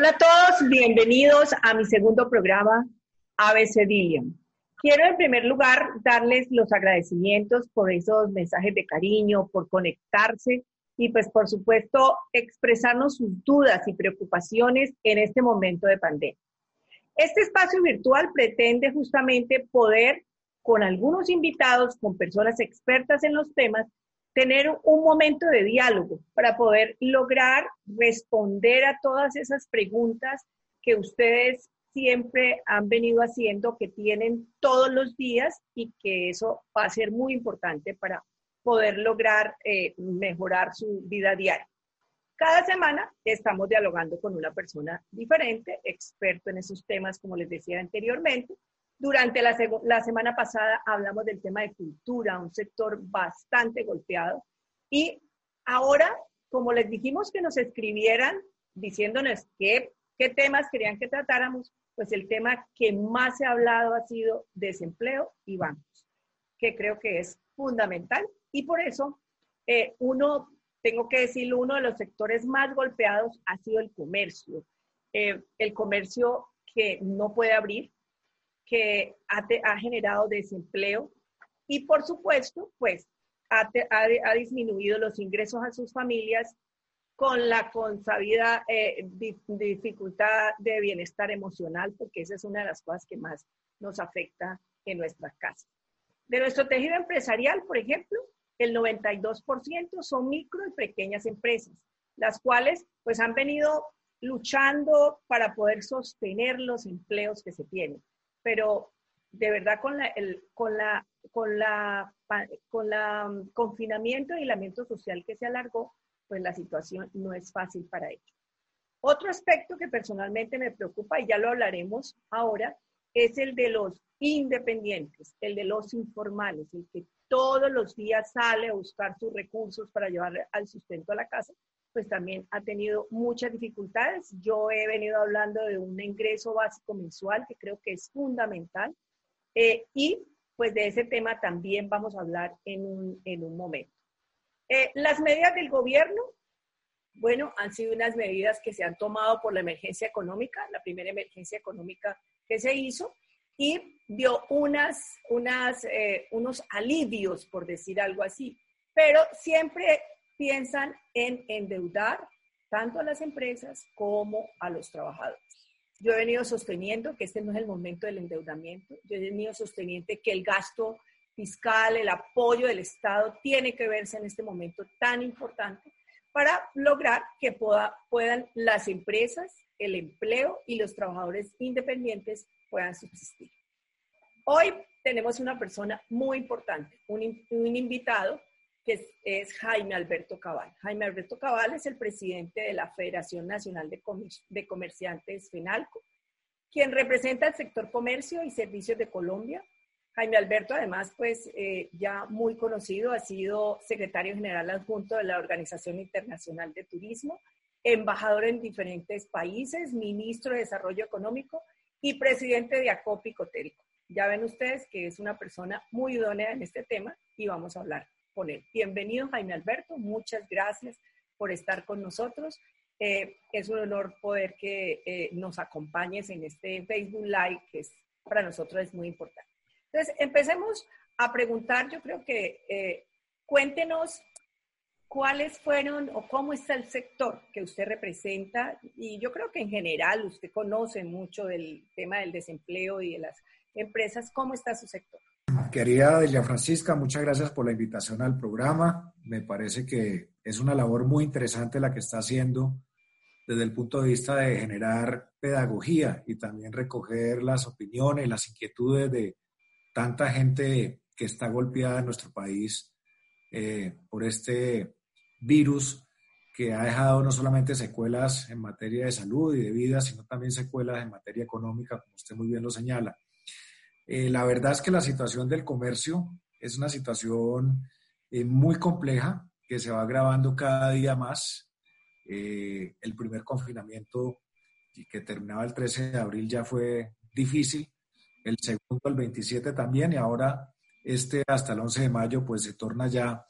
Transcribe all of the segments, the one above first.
Hola a todos, bienvenidos a mi segundo programa ABC Dillion. Quiero en primer lugar darles los agradecimientos por esos mensajes de cariño, por conectarse y pues por supuesto expresarnos sus dudas y preocupaciones en este momento de pandemia. Este espacio virtual pretende justamente poder con algunos invitados, con personas expertas en los temas, tener un momento de diálogo para poder lograr responder a todas esas preguntas que ustedes siempre han venido haciendo, que tienen todos los días y que eso va a ser muy importante para poder lograr eh, mejorar su vida diaria. Cada semana estamos dialogando con una persona diferente, experto en esos temas, como les decía anteriormente, durante la, la, semana pasada hablamos del tema de cultura, un sector bastante golpeado. Y ahora, como les dijimos que nos escribieran diciéndonos qué, qué temas querían que tratáramos, pues el tema que más se ha hablado ha sido desempleo y bancos, que creo que es fundamental. Y por eso, eh, uno, tengo que decirlo, uno de los sectores más golpeados ha sido el comercio. Eh, el comercio que no puede abrir, que ha, generado desempleo y por supuesto, pues ha, disminuido los ingresos a sus familias con la consabida eh, dificultad de bienestar emocional, porque esa es una de las cosas que más nos afecta en nuestras casas. De nuestro tejido empresarial, por ejemplo, el 92% son micro y pequeñas empresas, las cuales pues han venido luchando para poder sostener los empleos que se tienen pero de verdad con la, el, con la, con la, con la um, confinamiento y aislamiento social que se alargó, pues la situación no es fácil para ellos. Otro aspecto que personalmente me preocupa, y ya lo hablaremos ahora, es el de los independientes, el de los informales, el que todos los días sale a buscar sus recursos para llevar al sustento a la casa, pues también ha tenido muchas dificultades. Yo he venido hablando de un ingreso básico mensual que creo que es fundamental eh, y pues de ese tema también vamos a hablar en un, en un momento. Eh, las medidas del gobierno, bueno, han sido unas medidas que se han tomado por la emergencia económica, la primera emergencia económica que se hizo, y dio unas, unas, eh, unos alivios, por decir algo así, pero siempre piensan en endeudar tanto a las empresas como a los trabajadores. Yo he venido sosteniendo que este no es el momento del endeudamiento. Yo he venido sosteniendo que el gasto fiscal, el apoyo del Estado tiene que verse en este momento tan importante para lograr que puedan las empresas, el empleo y los trabajadores independientes puedan subsistir. Hoy tenemos una persona muy importante, un, un invitado que es, Jaime Alberto Cabal. Jaime Alberto Cabal es el presidente de la Federación Nacional de, Comerciantes FENALCO, quien representa el sector comercio y servicios de Colombia. Jaime Alberto, además, pues eh, ya muy conocido, ha sido secretario general adjunto de la Organización Internacional de Turismo, embajador en diferentes países, ministro de Desarrollo Económico y presidente de ACOPI Cotérico. Ya ven ustedes que es una persona muy idónea en este tema y vamos a hablar Bienvenido Jaime Alberto, muchas gracias por estar con nosotros. Eh, es un honor poder que eh, nos acompañes en este Facebook Live, que es, para nosotros es muy importante. Entonces, empecemos a preguntar, yo creo que eh, cuéntenos cuáles fueron o cómo está el sector que usted representa y yo creo que en general usted conoce mucho del tema del desempleo y de las empresas, ¿cómo está su sector? Querida Delia Francisca, muchas gracias por la invitación al programa. Me parece que es una labor muy interesante la que está haciendo desde el punto de vista de generar pedagogía y también recoger las opiniones, las inquietudes de tanta gente que está golpeada en nuestro país eh, por este virus que ha dejado no solamente secuelas en materia de salud y de vida, sino también secuelas en materia económica, como usted muy bien lo señala. Eh, la verdad es que la situación del comercio es una situación eh, muy compleja que se va agravando cada día más. Eh, el primer confinamiento que terminaba el 13 de abril ya fue difícil, el segundo el 27 también y ahora este hasta el 11 de mayo pues se torna ya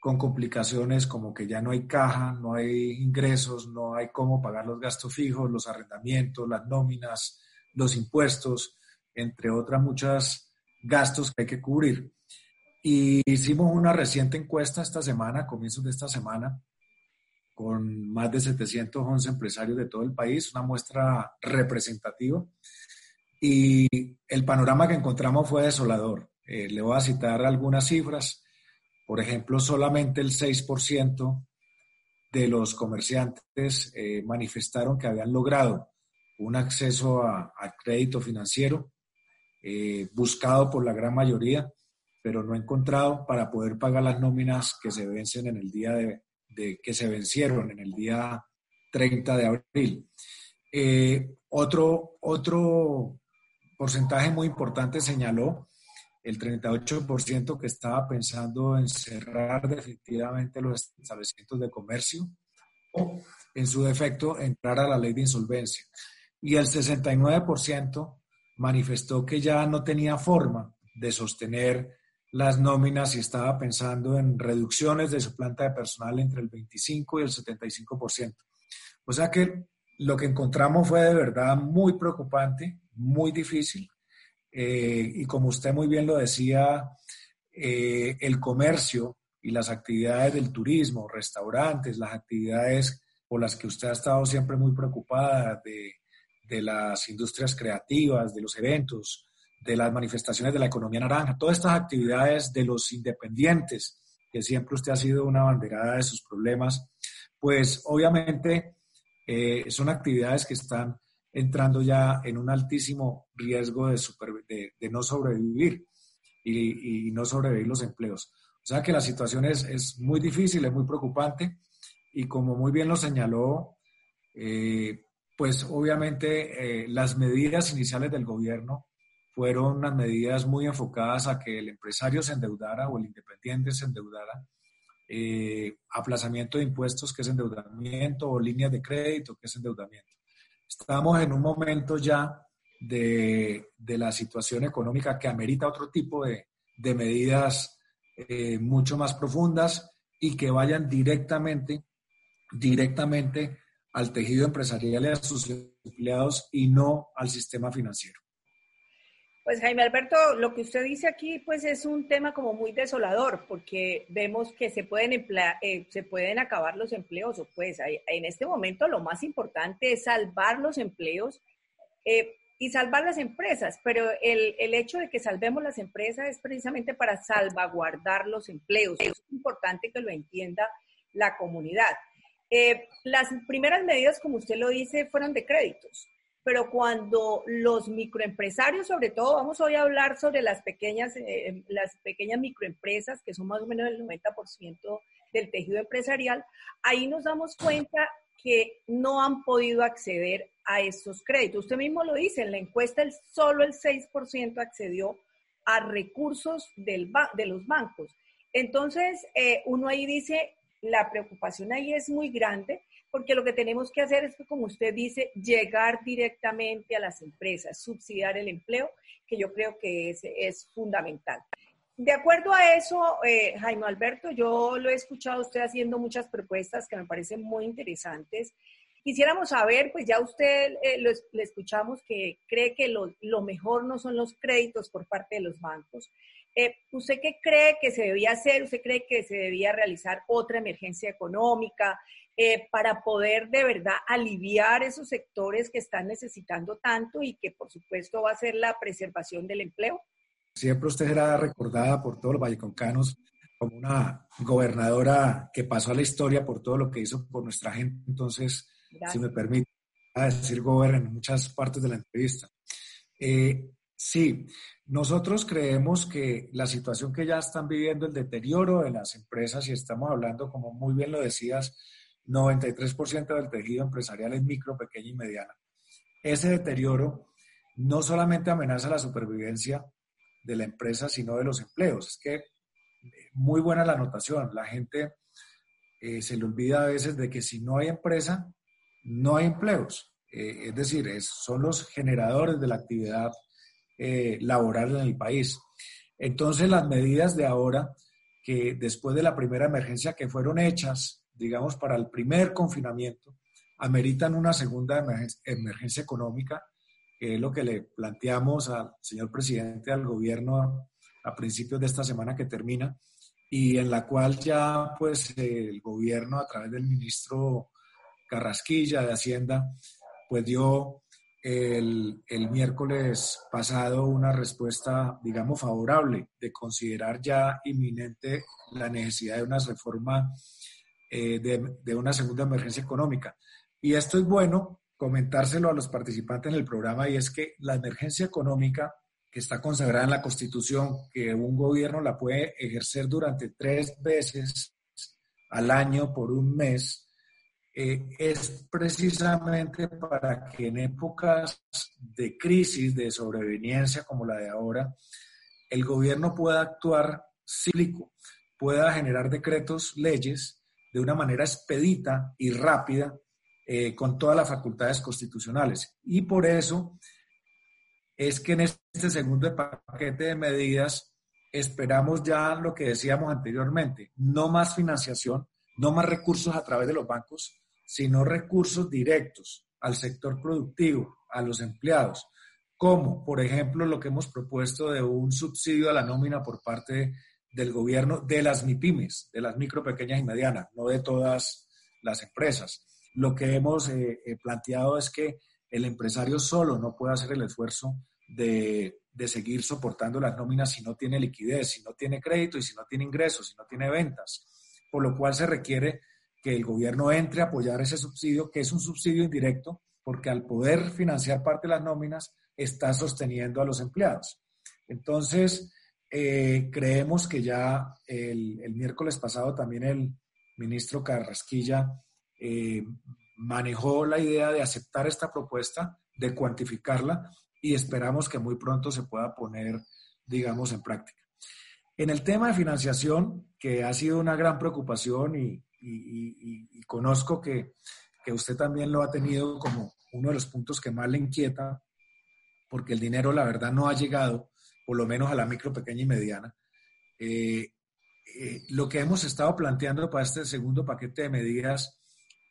con complicaciones como que ya no hay caja, no hay ingresos, no hay cómo pagar los gastos fijos, los arrendamientos, las nóminas, los impuestos, entre otras muchas gastos que hay que cubrir. Y hicimos una reciente encuesta esta semana, comienzos de esta semana, con más de 711 empresarios de todo el país, una muestra representativa. Y el panorama que encontramos fue desolador. Eh, le voy a citar algunas cifras. Por ejemplo, solamente el 6% de los comerciantes eh, manifestaron que habían logrado un acceso a, crédito financiero eh, buscado por la gran mayoría, pero no encontrado para poder pagar las nóminas que se vencen en el día de, que se vencieron en el día 30 de abril. Eh, otro, otro porcentaje muy importante señaló el 38% que estaba pensando en cerrar definitivamente los establecimientos de comercio o, en su defecto, entrar a la ley de insolvencia. Y el 69% manifestó que ya no tenía forma de sostener las nóminas y estaba pensando en reducciones de su planta de personal entre el 25 y el 75%. O sea que lo que encontramos fue de verdad muy preocupante, muy difícil. Eh, y como usted muy bien lo decía, eh, el comercio y las actividades del turismo, restaurantes, las actividades por las que usted ha estado siempre muy preocupada, de, de las industrias creativas, de los eventos, de las manifestaciones de la economía naranja, todas estas actividades de los independientes, que siempre usted ha sido una banderada de sus problemas, pues obviamente eh, son actividades que están entrando ya en un altísimo riesgo de, de, no sobrevivir y, no sobrevivir los empleos. O sea que la situación es, es muy difícil, es muy preocupante y como muy bien lo señaló, eh, pues obviamente eh, las medidas iniciales del gobierno fueron unas medidas muy enfocadas a que el empresario se endeudara o el independiente se endeudara, eh, aplazamiento de impuestos, que es endeudamiento, o líneas de crédito, que es endeudamiento. Estamos en un momento ya de, de la situación económica que amerita otro tipo de, de medidas eh, mucho más profundas y que vayan directamente, directamente al tejido empresarial y a sus empleados y no al sistema financiero. Pues Jaime Alberto, lo que usted dice aquí pues es un tema como muy desolador porque vemos que se pueden, eh, se pueden acabar los empleos o pues en este momento lo más importante es salvar los empleos eh, y salvar las empresas, pero el, el, hecho de que salvemos las empresas es precisamente para salvaguardar los empleos. Es importante que lo entienda la comunidad. Eh, las primeras medidas, como usted lo dice, fueron de créditos pero cuando los microempresarios, sobre todo, vamos hoy a hablar sobre las pequeñas, eh, las pequeñas microempresas, que son más o menos el 90% del tejido empresarial, ahí nos damos cuenta que no han podido acceder a estos créditos. Usted mismo lo dice, en la encuesta el, solo el 6% accedió a recursos del de los bancos. Entonces, eh, uno ahí dice, la preocupación ahí es muy grande porque lo que tenemos que hacer es que, como usted dice, llegar directamente a las empresas, subsidiar el empleo, que yo creo que es, es fundamental. De acuerdo a eso, eh, Jaime Alberto, yo lo he escuchado usted haciendo muchas propuestas que me parecen muy interesantes. Quisiéramos saber, pues ya usted eh, le escuchamos que cree que lo, lo, mejor no son los créditos por parte de los bancos. Eh, ¿Usted qué cree que se debía hacer? ¿Usted cree que se debía realizar otra emergencia económica? Eh, para poder de verdad aliviar esos sectores que están necesitando tanto y que por supuesto va a ser la preservación del empleo? Siempre usted será recordada por todos los valleconcanos como una gobernadora que pasó a la historia por todo lo que hizo por nuestra gente. Entonces, si me permite decir gobernador en muchas partes de la entrevista. Eh, sí, nosotros creemos que la situación que ya están viviendo, el deterioro de las empresas, y estamos hablando, como muy bien lo decías, 93% del tejido empresarial es micro, pequeña y mediana. Ese deterioro no solamente amenaza la supervivencia de la empresa, sino de los empleos. Es que muy buena la anotación. La gente eh, se le olvida a veces de que si no hay empresa, no hay empleos. Eh, es decir, son los generadores de la actividad eh, laboral en el país. Entonces, las medidas de ahora que después de la primera emergencia que fueron hechas, digamos, para el primer confinamiento, ameritan una segunda emergencia, económica, que es lo que le planteamos al señor presidente, al gobierno a principios de esta semana que termina, y en la cual ya pues el gobierno a través del ministro Carrasquilla de Hacienda pues dio el, el, miércoles pasado una respuesta, digamos, favorable de considerar ya inminente la necesidad de una reforma, eh, de, de, una segunda emergencia económica. Y esto es bueno comentárselo a los participantes en el programa y es que la emergencia económica que está consagrada en la Constitución, que un gobierno la puede ejercer durante tres veces al año por un mes, eh, es precisamente para que en épocas de crisis, de sobreveniencia como la de ahora, el gobierno pueda actuar cíclico, pueda generar decretos, leyes de una manera expedita y rápida eh, con todas las facultades constitucionales. Y por eso es que en este segundo paquete de medidas esperamos ya lo que decíamos anteriormente, no más financiación, no más recursos a través de los bancos, sino recursos directos al sector productivo, a los empleados, como por ejemplo lo que hemos propuesto de un subsidio a la nómina por parte del gobierno de las MIPIMES, de las micro, pequeñas y medianas, no de todas las empresas. Lo que hemos eh, eh, planteado es que el empresario solo no puede hacer el esfuerzo de, de, seguir soportando las nóminas si no tiene liquidez, si no tiene crédito y si no tiene ingresos, si no tiene ventas. Por lo cual se requiere que el gobierno entre a apoyar ese subsidio, que es un subsidio indirecto, porque al poder financiar parte de las nóminas, está sosteniendo a los empleados. Entonces, eh, creemos que ya el, miércoles pasado también el ministro Carrasquilla eh, manejó la idea de aceptar esta propuesta, de cuantificarla y esperamos que muy pronto se pueda poner, digamos, en práctica. En el tema de financiación, que ha sido una gran preocupación y, conozco que, que, usted también lo ha tenido como uno de los puntos que más le inquieta, porque el dinero, la verdad, no ha llegado, por lo menos a la micro, pequeña y mediana. Eh, eh, lo que hemos estado planteando para este segundo paquete de medidas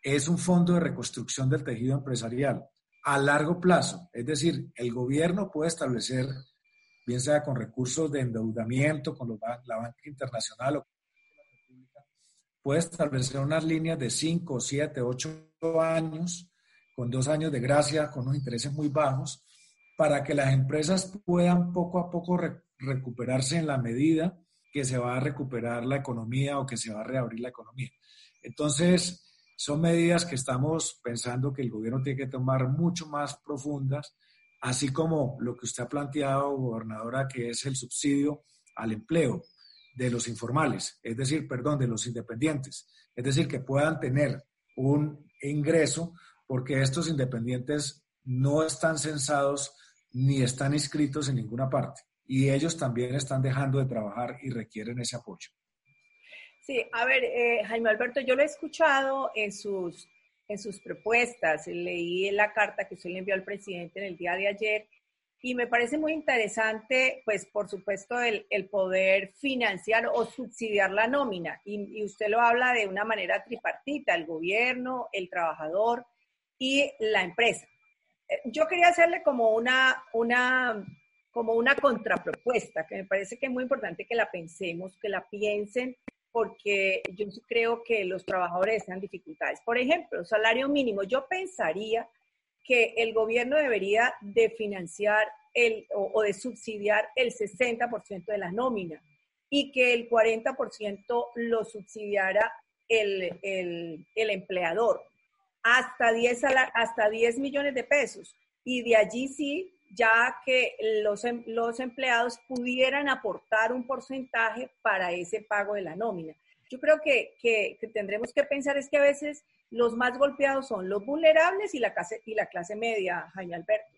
es un fondo de reconstrucción del tejido empresarial a largo plazo. Es decir, el gobierno puede establecer, bien sea con recursos de endeudamiento, con la banca internacional o puede establecer unas líneas de 5, 7, 8 años, con dos años de gracia, con unos intereses muy bajos, para que las empresas puedan poco a poco recuperarse en la medida que se va a recuperar la economía o que se va a reabrir la economía. Entonces, son medidas que estamos pensando que el gobierno tiene que tomar mucho más profundas, así como lo que usted ha planteado, gobernadora, que es el subsidio al empleo de los informales, es decir, perdón, de los independientes, es decir, que puedan tener un ingreso porque estos independientes no están censados ni están inscritos en ninguna parte y ellos también están dejando de trabajar y requieren ese apoyo. Sí, a ver, eh, Jaime Alberto, yo lo he escuchado en sus, en sus propuestas, leí la carta que usted le envió al presidente en el día de ayer y me parece muy interesante, pues por supuesto, el, el poder financiar o subsidiar la nómina. Y, usted lo habla de una manera tripartita, el gobierno, el trabajador y la empresa. Eh, yo quería hacerle como una, una, como una contrapropuesta, que me parece que es muy importante que la pensemos, que la piensen porque yo creo que los trabajadores están dificultades. Por ejemplo, salario mínimo. Yo pensaría que el gobierno debería de financiar el, o, de subsidiar el 60% de la nómina y que el 40% lo subsidiara el, el, el, empleador hasta 10, hasta 10 millones de pesos. Y de allí sí ya que los, em, los empleados pudieran aportar un porcentaje para ese pago de la nómina. Yo creo que, que, tendremos que pensar es que a veces los más golpeados son los vulnerables y la clase, y la clase media, Jaime Alberto.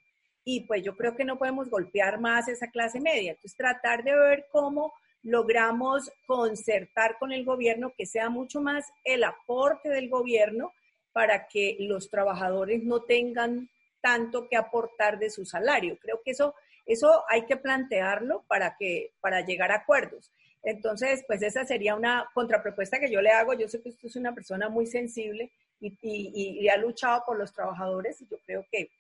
Y pues yo creo que no podemos golpear más esa clase media. Entonces tratar de ver cómo logramos concertar con el gobierno que sea mucho más el aporte del gobierno para que los trabajadores no tengan tanto que aportar de su salario. Creo que eso, eso hay que plantearlo para, que, para llegar a acuerdos. Entonces, pues esa sería una contrapropuesta que yo le hago. Yo sé que usted es una persona muy sensible y, ha luchado por los trabajadores y yo creo que,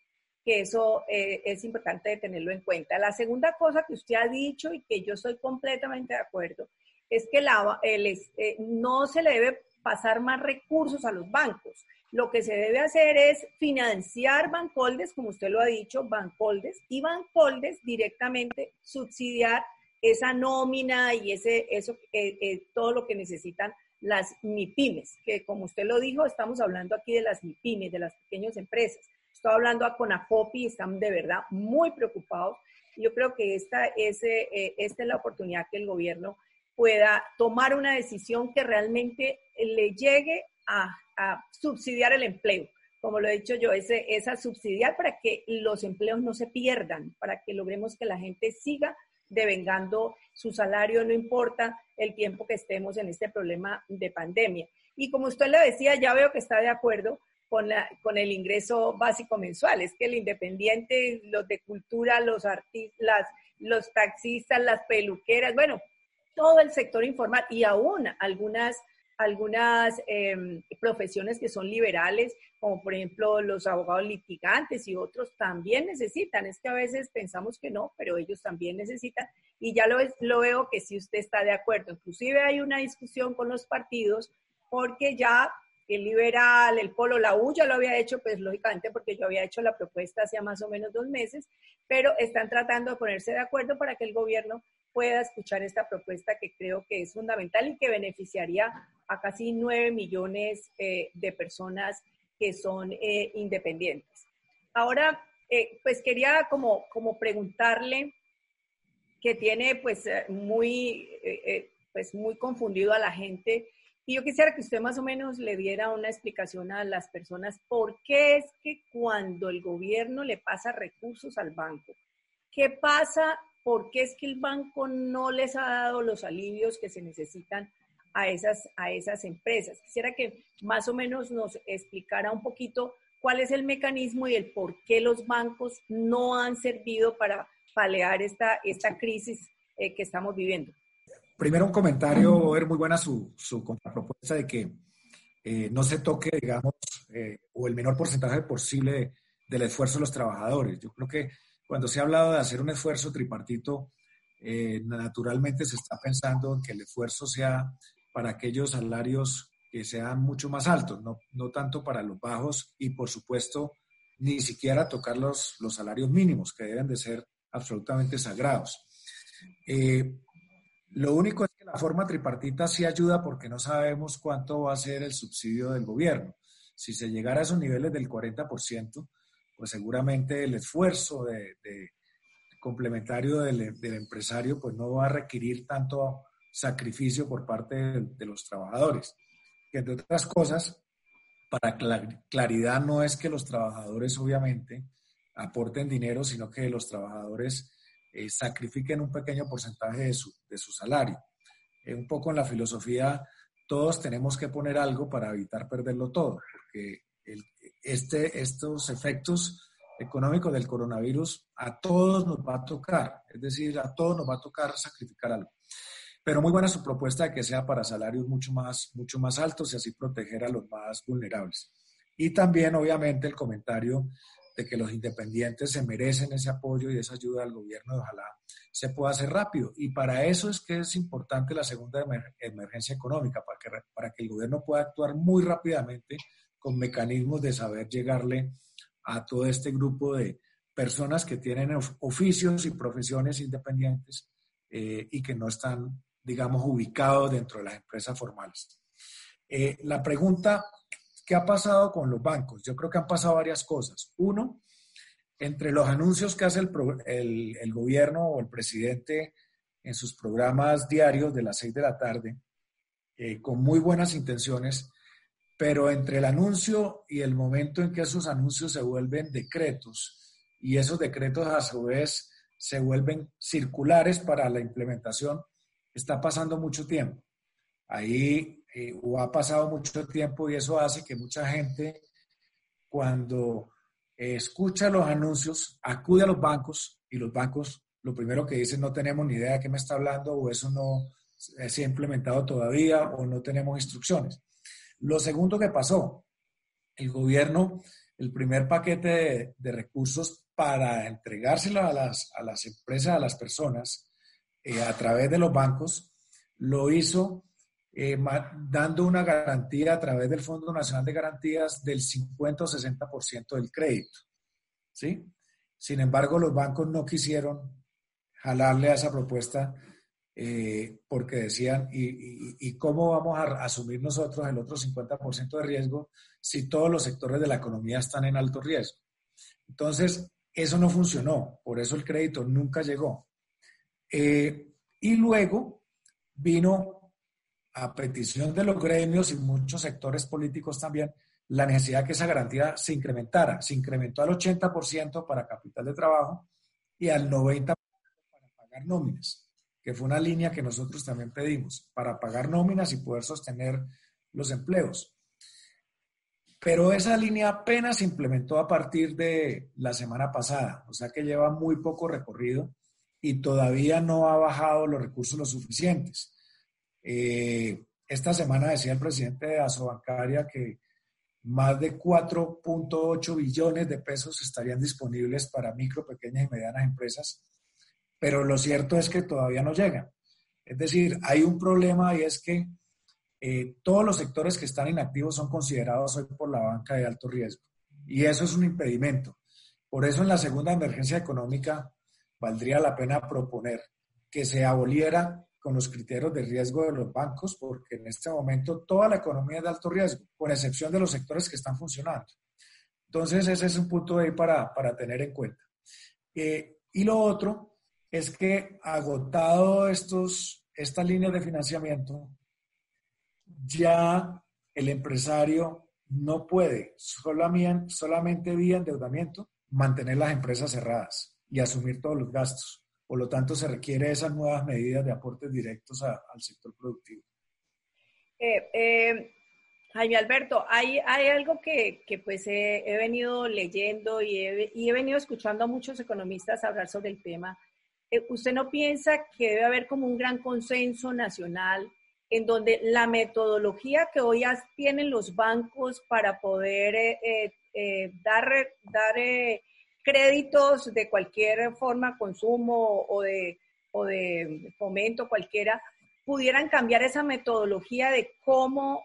que eso eh, es importante tenerlo en cuenta. La segunda cosa que usted ha dicho y que yo estoy completamente de acuerdo es que la, eh, no se le debe pasar más recursos a los bancos. Lo que se debe hacer es financiar Bancoldes, como usted lo ha dicho, Bancoldes, y Bancoldes directamente subsidiar esa nómina y ese, eso, eh, eh, todo lo que necesitan las MIPIMES, que como usted lo dijo, estamos hablando aquí de las MIPIMES, de las pequeñas empresas. Estoy hablando a Conafopi, están de verdad muy preocupados. Yo creo que esta es, eh, esta es la oportunidad que el gobierno pueda tomar una decisión que realmente le llegue a, subsidiar el empleo. Como lo he dicho yo, ese, esa subsidiar para que los empleos no se pierdan, para que logremos que la gente siga devengando su salario, no importa el tiempo que estemos en este problema de pandemia. Y como usted le decía, ya veo que está de acuerdo con, la, con el ingreso básico mensual. Es que el independiente, los de cultura, los artistas, los taxistas, las peluqueras, bueno, todo el sector informal y aún algunas, algunas em, profesiones que son liberales, como por ejemplo los abogados litigantes y otros también necesitan. Es que a veces pensamos que no, pero ellos también necesitan. Y ya lo veo que si usted está de acuerdo. Inclusive hay una discusión con los partidos porque ya el liberal, el polo, la U ya lo había hecho, pues lógicamente porque yo había hecho la propuesta hacía más o menos dos meses, pero están tratando de ponerse de acuerdo para que el gobierno pueda escuchar esta propuesta que creo que es fundamental y que beneficiaría a casi nueve millones eh, de personas que son eh, independientes. Ahora, eh, pues quería como, como preguntarle que tiene pues muy, pues muy confundido a la gente y yo quisiera que usted más o menos le diera una explicación a las personas por qué es que cuando el gobierno le pasa recursos al banco, ¿qué pasa por qué es que el banco no les ha dado los alivios que se necesitan a esas, a esas empresas. Quisiera que más o menos nos explicara un poquito cuál es el mecanismo y el por qué los bancos no han servido para palear esta, esta crisis eh, que estamos viviendo. Primero un comentario, es muy buena su, su propuesta de que eh, no se toque, digamos, eh, o el menor porcentaje posible del esfuerzo de los trabajadores. Yo creo que cuando se ha hablado de hacer un esfuerzo tripartito, eh, naturalmente se está pensando en que el esfuerzo sea para aquellos salarios que sean mucho más altos, no, no tanto para los bajos y por supuesto ni siquiera tocar los, los salarios mínimos que deben de ser absolutamente sagrados. Lo único es que la forma tripartita sí ayuda porque no sabemos cuánto va a ser el subsidio del gobierno. Si se llegara a esos niveles del 40%, pues seguramente el esfuerzo de, complementario del, empresario pues no va a requerir tanto sacrificio por parte de, los trabajadores. Que entre otras cosas, para claridad no es que los trabajadores obviamente aporten dinero, sino que los trabajadores eh, sacrifiquen un pequeño porcentaje de su, de su salario. Eh, un poco en la filosofía, todos tenemos que poner algo para evitar perderlo todo, porque este, estos efectos económicos del coronavirus a todos nos va a tocar, es decir, a todos nos va a tocar sacrificar algo. Pero muy buena su propuesta de que sea para salarios mucho más, mucho más altos y así proteger a los más vulnerables. Y también, obviamente, el comentario de que los independientes se merecen ese apoyo y esa ayuda del gobierno, ojalá se pueda hacer rápido. Y para eso es que es importante la segunda emergencia económica, para que, para que el gobierno pueda actuar muy rápidamente con mecanismos de saber llegarle a todo este grupo de personas que tienen oficios y profesiones independientes eh, y que no están, digamos, ubicados dentro de las empresas formales. Eh, la pregunta, ¿qué ha pasado con los bancos? Yo creo que han pasado varias cosas. Uno, entre los anuncios que hace el, el gobierno o el presidente en sus programas diarios de las seis de la tarde, eh, con muy buenas intenciones, pero entre el anuncio y el momento en que esos anuncios se vuelven decretos y esos decretos a su vez se vuelven circulares para la implementación, está pasando mucho tiempo. Ahí eh, o ha pasado mucho tiempo y eso hace que mucha gente cuando escucha los anuncios acude a los bancos y los bancos lo primero que dicen no tenemos ni idea de qué me está hablando o eso no se ha implementado todavía o no tenemos instrucciones. Lo segundo que pasó, el gobierno, el primer paquete de, recursos para entregárselo a las, a las, empresas, a las personas, eh, a través de los bancos, lo hizo eh, dando una garantía a través del Fondo Nacional de Garantías del 50 o 60% del crédito. ¿sí? Sin embargo, los bancos no quisieron jalarle a esa propuesta eh, porque decían, ¿y, cómo vamos a asumir nosotros el otro 50% de riesgo si todos los sectores de la economía están en alto riesgo? Entonces, eso no funcionó, por eso el crédito nunca llegó. Eh, y luego vino a petición de los gremios y muchos sectores políticos también la necesidad de que esa garantía se incrementara. Se incrementó al 80% para capital de trabajo y al 90% para pagar nóminas que fue una línea que nosotros también pedimos para pagar nóminas y poder sostener los empleos. Pero esa línea apenas se implementó a partir de la semana pasada, o sea que lleva muy poco recorrido y todavía no ha bajado los recursos lo suficientes. Eh, esta semana decía el presidente de Asobancaria que más de 4.8 billones de pesos estarían disponibles para micro, pequeñas y medianas empresas pero lo cierto es que todavía no llegan. Es decir, hay un problema y es que eh, todos los sectores que están inactivos son considerados hoy por la banca de alto riesgo. Y eso es un impedimento. Por eso en la segunda emergencia económica valdría la pena proponer que se aboliera con los criterios de riesgo de los bancos, porque en este momento toda la economía es de alto riesgo, con excepción de los sectores que están funcionando. Entonces, ese es un punto ahí para, para tener en cuenta. Eh, y lo otro es que agotado estos, estas líneas de financiamiento, ya el empresario no puede solamente, solamente vía endeudamiento mantener las empresas cerradas y asumir todos los gastos. Por lo tanto, se requiere esas nuevas medidas de aportes directos al sector productivo. Eh, eh, Jaime Alberto, hay, hay algo que, pues he, venido leyendo y y he venido escuchando a muchos economistas hablar sobre el tema eh, ¿usted no piensa que debe haber como un gran consenso nacional en donde la metodología que hoy tienen los bancos para poder dar, dar créditos de cualquier forma, consumo o de, o de fomento cualquiera, pudieran cambiar esa metodología de cómo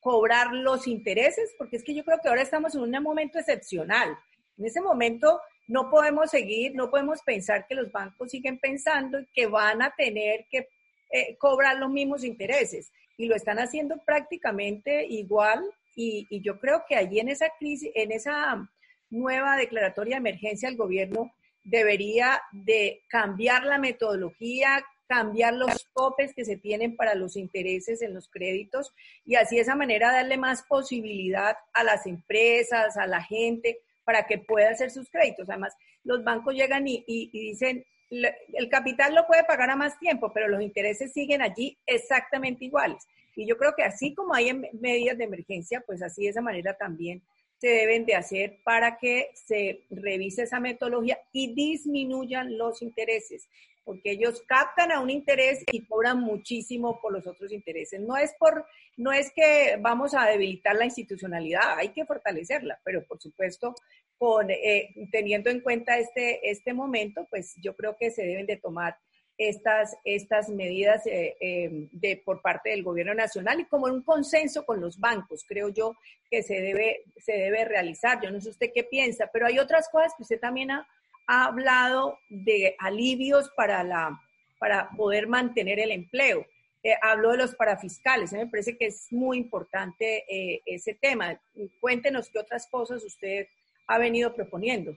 cobrar los intereses? Porque es que yo creo que ahora estamos en un momento excepcional. En ese momento no podemos seguir, no podemos pensar que los bancos siguen pensando que van a tener que eh, cobrar los mismos intereses y lo están haciendo prácticamente igual y, y, yo creo que allí en esa crisis, en esa nueva declaratoria de emergencia el gobierno debería de cambiar la metodología, cambiar los topes que se tienen para los intereses en los créditos y así de esa manera darle más posibilidad a las empresas, a la gente, para que pueda hacer sus créditos. Además, los bancos llegan y, dicen, el capital lo puede pagar a más tiempo, pero los intereses siguen allí exactamente iguales. Y yo creo que así como hay medidas de emergencia, pues así de esa manera también se deben de hacer para que se revise esa metodología y disminuyan los intereses porque ellos captan a un interés y cobran muchísimo por los otros intereses. No es por, no es que vamos a debilitar la institucionalidad, hay que fortalecerla, pero por supuesto, con, eh, teniendo en cuenta este, este momento, pues yo creo que se deben de tomar estas, estas medidas eh, eh, de, por parte del gobierno nacional y como un consenso con los bancos, creo yo que se debe, se debe realizar. Yo no sé usted qué piensa, pero hay otras cosas que usted también ha ha hablado de alivios para, la, para poder mantener el empleo. Eh, habló de los parafiscales, me parece que es muy importante eh, ese tema. Cuéntenos qué otras cosas usted ha venido proponiendo.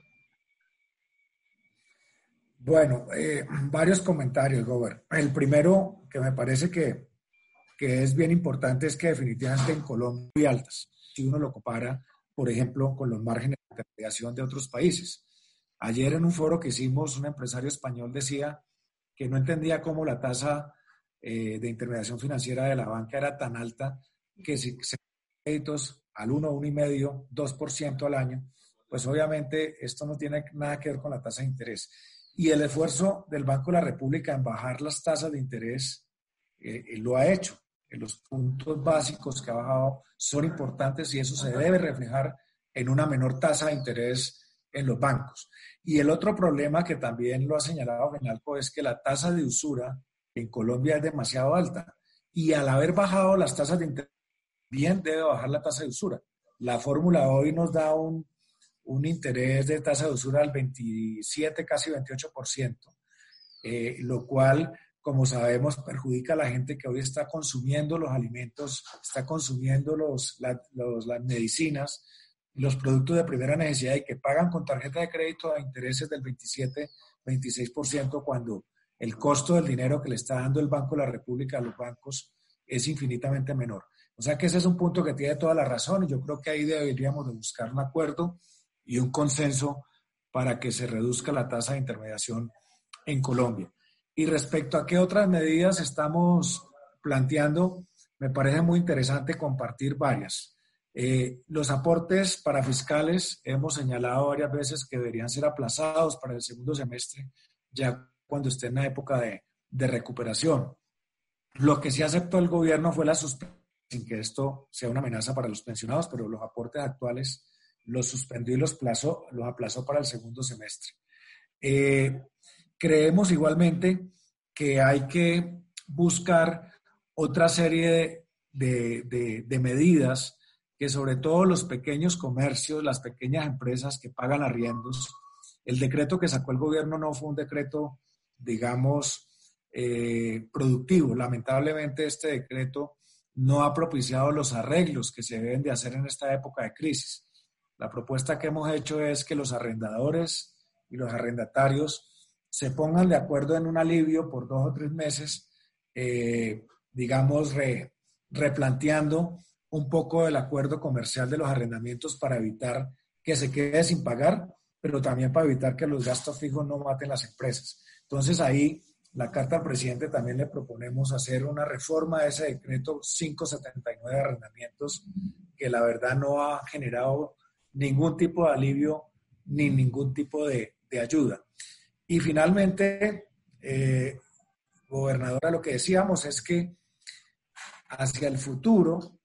Bueno, eh, varios comentarios, Robert. El primero que me parece que, que es bien importante es que definitivamente en Colombia muy altas, si uno lo compara, por ejemplo, con los márgenes de creación de otros países. Ayer en un foro que hicimos, un empresario español decía que no entendía cómo la tasa eh, de intermediación financiera de la banca era tan alta que si se créditos al 1, 1,5, 2% al año, pues obviamente esto no tiene nada que ver con la tasa de interés. Y el esfuerzo del Banco de la República en bajar las tasas de interés eh, lo ha hecho. Los puntos básicos que ha bajado son importantes y eso se debe reflejar en una menor tasa de interés en los bancos. Y el otro problema que también lo ha señalado Fenalco es que la tasa de usura en Colombia es demasiado alta y al haber bajado las tasas de interés, bien debe bajar la tasa de usura. La fórmula hoy nos da un, un interés de tasa de usura al 27, casi 28%, eh, lo cual, como sabemos, perjudica a la gente que hoy está consumiendo los alimentos, está consumiendo los, las medicinas, los productos de primera necesidad y que pagan con tarjeta de crédito a intereses del 27, 26% cuando el costo del dinero que le está dando el Banco de la República a los bancos es infinitamente menor. O sea que ese es un punto que tiene toda la razón y yo creo que ahí deberíamos de buscar un acuerdo y un consenso para que se reduzca la tasa de intermediación en Colombia. Y respecto a qué otras medidas estamos planteando, me parece muy interesante compartir varias. Eh, los aportes para fiscales hemos señalado varias veces que deberían ser aplazados para el segundo semestre, ya cuando esté en la época de, de recuperación. Lo que sí aceptó el gobierno fue la suspensión, sin que esto sea una amenaza para los pensionados, pero los aportes actuales los suspendió y los, plazó, los aplazó para el segundo semestre. Eh, creemos igualmente que hay que buscar otra serie de, de, medidas que sobre todo los pequeños comercios, las pequeñas empresas que pagan arriendos, el decreto que sacó el gobierno no fue un decreto, digamos, eh, productivo. Lamentablemente este decreto no ha propiciado los arreglos que se deben de hacer en esta época de crisis. La propuesta que hemos hecho es que los arrendadores y los arrendatarios se pongan de acuerdo en un alivio por dos o tres meses, eh, digamos, replanteando un poco el acuerdo comercial de los arrendamientos para evitar que se quede sin pagar, pero también para evitar que los gastos fijos no maten las empresas. Entonces ahí la carta al presidente también le proponemos hacer una reforma de ese decreto 579 de arrendamientos, que la verdad no ha generado ningún tipo de alivio ni ningún tipo de, ayuda. Y finalmente, eh, gobernadora, lo que decíamos es que hacia el futuro,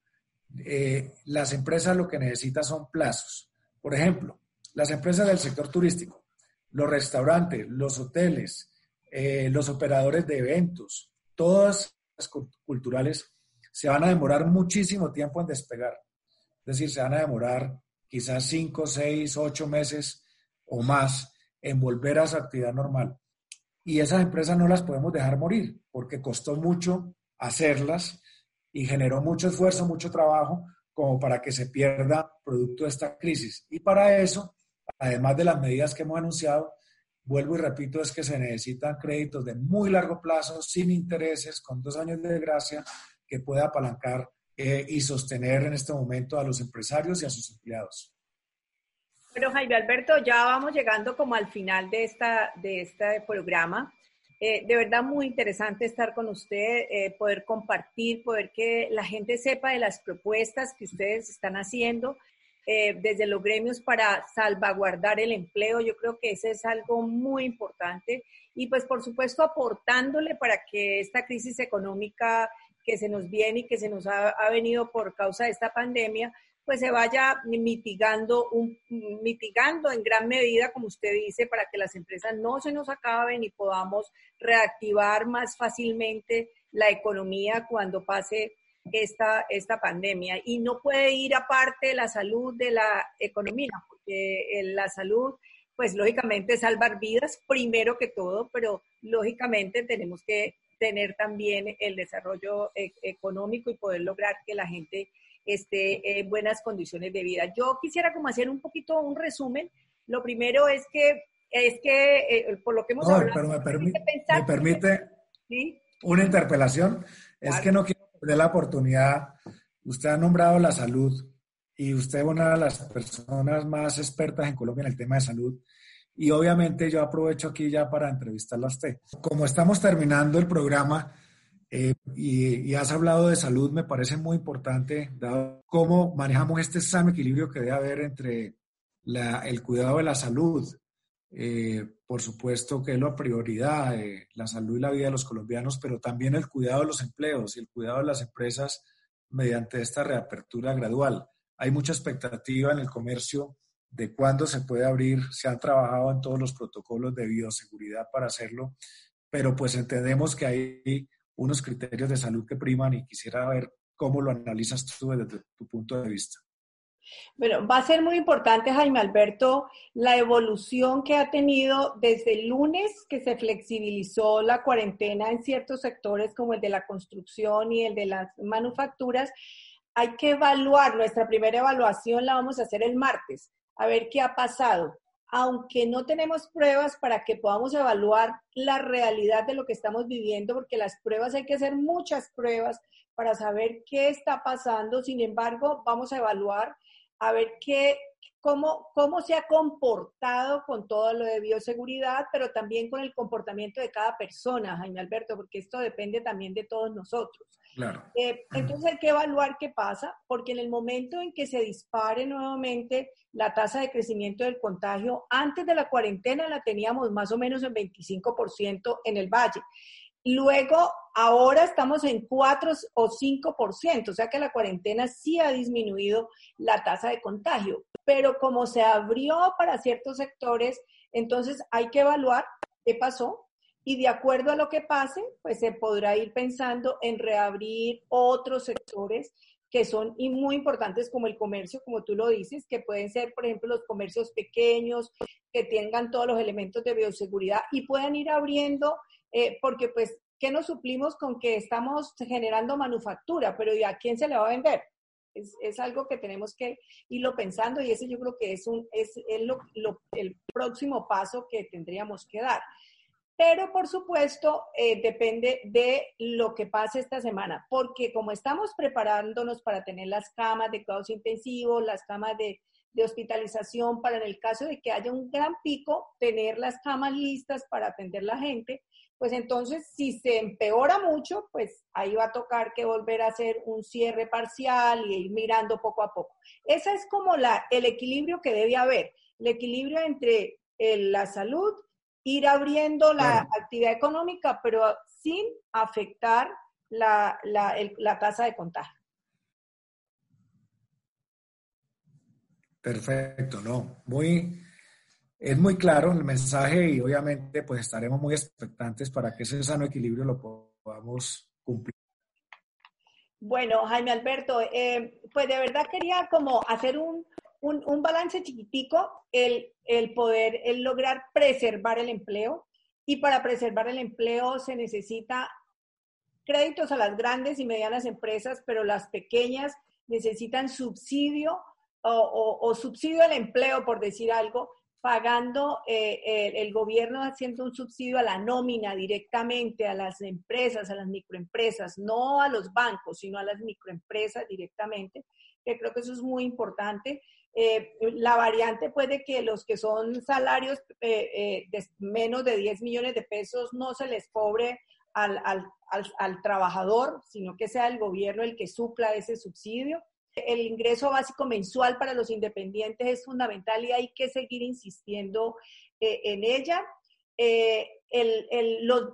eh, las empresas lo que necesitan son plazos. Por ejemplo, las empresas del sector turístico, los restaurantes, los hoteles, eh, los operadores de eventos, todas las culturales, se van a demorar muchísimo tiempo en despegar. Es decir, se van a demorar quizás cinco, seis, ocho meses o más en volver a su actividad normal. Y esas empresas no las podemos dejar morir porque costó mucho hacerlas y generó mucho esfuerzo, mucho trabajo como para que se pierda producto de esta crisis. Y para eso, además de las medidas que hemos anunciado, vuelvo y repito, es que se necesitan créditos de muy largo plazo, sin intereses, con dos años de gracia, que pueda apalancar eh, y sostener en este momento a los empresarios y a sus empleados. Bueno, Jaime Alberto, ya vamos llegando como al final de, esta, de este programa. Eh, de verdad muy interesante estar con usted, eh, poder compartir, poder que la gente sepa de las propuestas que ustedes están haciendo desde los gremios para salvaguardar el empleo. Yo creo que ese es algo muy importante y pues por supuesto aportándole para que esta crisis económica que se nos viene y que se nos ha, venido por causa de esta pandemia, pues se vaya mitigando, un, mitigando en gran medida, como usted dice, para que las empresas no se nos acaben y podamos reactivar más fácilmente la economía cuando pase esta, esta pandemia. Y no puede ir aparte la salud de la economía, porque eh, la salud, pues lógicamente salvar vidas primero que todo, pero lógicamente tenemos que tener también el desarrollo e, económico y poder lograr que la gente esté en buenas condiciones de vida. Yo quisiera como hacer un poquito un resumen. Lo primero es que, es que eh, por lo que hemos hablado... Pero me, permite, me permite una interpelación. Es que no quiero perder la oportunidad. Usted ha nombrado la salud y usted es una de las personas más expertas en Colombia en el tema de salud. Y obviamente yo aprovecho aquí ya para entrevistarla a usted. Como estamos terminando el programa eh, y, has hablado de salud, me parece muy importante, dado cómo manejamos este sano equilibrio que debe haber entre el cuidado de la salud, eh, por supuesto que es la prioridad, eh, la salud y la vida de los colombianos, pero también el cuidado de los empleos y el cuidado de las empresas mediante esta reapertura gradual. Hay mucha expectativa en el comercio de cuándo se puede abrir, se han trabajado en todos los protocolos de bioseguridad para hacerlo, pero pues entendemos que hay unos criterios de salud que priman y quisiera ver cómo lo analizas tú desde tu punto de vista. Bueno, va a ser muy importante, Jaime Alberto, la evolución que ha tenido desde el lunes que se flexibilizó la cuarentena en ciertos sectores como el de la construcción y el de las manufacturas. Hay que evaluar, nuestra primera evaluación la vamos a hacer el martes, a ver qué ha pasado. Aunque no tenemos pruebas para que podamos evaluar la realidad de lo que estamos viviendo, porque las pruebas hay que hacer muchas pruebas para saber qué está pasando. Sin embargo, vamos a evaluar a ver qué, cómo, cómo se ha comportado con todo lo de bioseguridad, pero también con el comportamiento de cada persona, Jaime Alberto, porque esto depende también de todos nosotros. Claro. Eh, entonces hay que evaluar qué pasa, porque en el momento en que se dispare nuevamente la tasa de crecimiento del contagio, antes de la cuarentena la teníamos más o menos en 25% en el valle. Luego, ahora estamos en 4 o 5%, o sea que la cuarentena sí ha disminuido la tasa de contagio, pero como se abrió para ciertos sectores, entonces hay que evaluar qué pasó y de acuerdo a lo que pase, pues se podrá ir pensando en reabrir otros sectores que son muy importantes como el comercio, como tú lo dices, que pueden ser, por ejemplo, los comercios pequeños, que tengan todos los elementos de bioseguridad y puedan ir abriendo eh, porque pues, ¿qué nos suplimos con que estamos generando manufactura? Pero ¿y a quién se le va a vender? Es, es, algo que tenemos que irlo pensando y ese yo creo que es, un, es el, lo, el próximo paso que tendríamos que dar. Pero por supuesto, eh, depende de lo que pase esta semana, porque como estamos preparándonos para tener las camas de cuidados intensivos, las camas de, de hospitalización, para en el caso de que haya un gran pico, tener las camas listas para atender la gente, pues entonces si se empeora mucho, pues ahí va a tocar que volver a hacer un cierre parcial y ir mirando poco a poco. Ese es como la, el equilibrio que debe haber, el equilibrio entre la salud, ir abriendo la actividad económica, pero sin afectar la, la, la tasa de contagio. Perfecto, no, muy, es muy claro el mensaje y obviamente pues estaremos muy expectantes para que ese sano equilibrio lo podamos cumplir. Bueno, Jaime Alberto, eh, pues de verdad quería como hacer un, un, balance chiquitico, el, el poder, el lograr preservar el empleo. Y para preservar el empleo se necesita créditos a las grandes y medianas empresas, pero las pequeñas necesitan subsidio o, o subsidio al empleo, por decir algo, pagando eh, el, gobierno haciendo un subsidio a la nómina directamente a las empresas, a las microempresas, no a los bancos, sino a las microempresas directamente, que creo que eso es muy importante. Eh, la variante puede que los que son salarios eh, de menos de 10 millones de pesos no se les cobre al, al, al trabajador, sino que sea el gobierno el que supla ese subsidio. El ingreso básico mensual para los independientes es fundamental y hay que seguir insistiendo eh, en ella. Eh, el,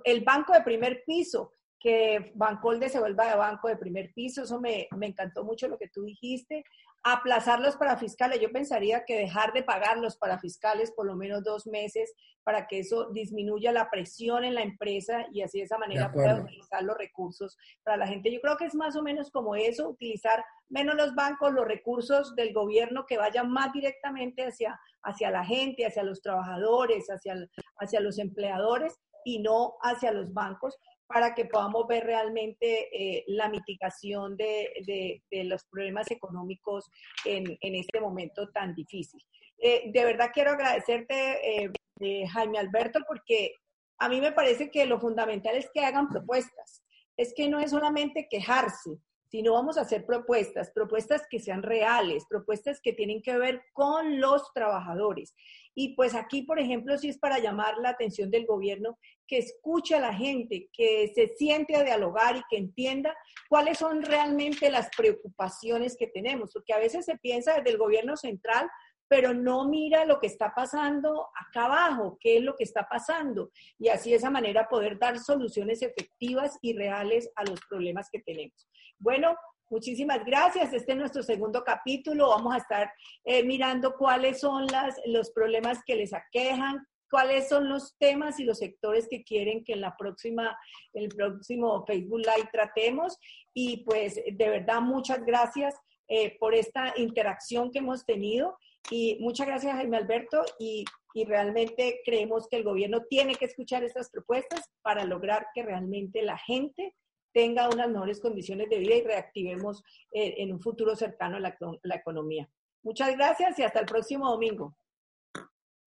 el, banco de primer piso, que Bancolde se vuelva de banco de primer piso, eso me, me encantó mucho lo que tú dijiste aplazar los parafiscales. Yo pensaría que dejar de pagar los parafiscales por lo menos dos meses para que eso disminuya la presión en la empresa y así de esa manera pueda utilizar los recursos para la gente. Yo creo que es más o menos como eso, utilizar menos los bancos, los recursos del gobierno que vayan más directamente hacia, hacia la gente, hacia los trabajadores, hacia, hacia los empleadores y no hacia los bancos para que podamos ver realmente eh, la mitigación de, los problemas económicos en, este momento tan difícil. Eh, de verdad quiero agradecerte, eh, Jaime Alberto, porque a mí me parece que lo fundamental es que hagan propuestas. Es que no es solamente quejarse, sino vamos a hacer propuestas, propuestas que sean reales, propuestas que tienen que ver con los trabajadores. Y pues aquí, por ejemplo, si es para llamar la atención del gobierno, que escuche a la gente, que se siente a dialogar y que entienda cuáles son realmente las preocupaciones que tenemos, porque a veces se piensa desde el gobierno central pero no mira lo que está pasando acá abajo, qué es lo que está pasando, y así de esa manera poder dar soluciones efectivas y reales a los problemas que tenemos. Bueno, Muchísimas gracias. Este es nuestro segundo capítulo. Vamos a estar eh, mirando cuáles son las, los problemas que les aquejan, cuáles son los temas y los sectores que quieren que en la próxima, el próximo Facebook Live tratemos. Y pues de verdad, muchas gracias eh, por esta interacción que hemos tenido. Y muchas gracias, Jaime Alberto. Y, y, realmente creemos que el gobierno tiene que escuchar estas propuestas para lograr que realmente la gente tenga unas mejores condiciones de vida y reactivemos eh, en un futuro cercano la, la economía. Muchas gracias y hasta el próximo domingo.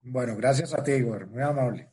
Bueno, gracias a ti, Igor. Muy amable.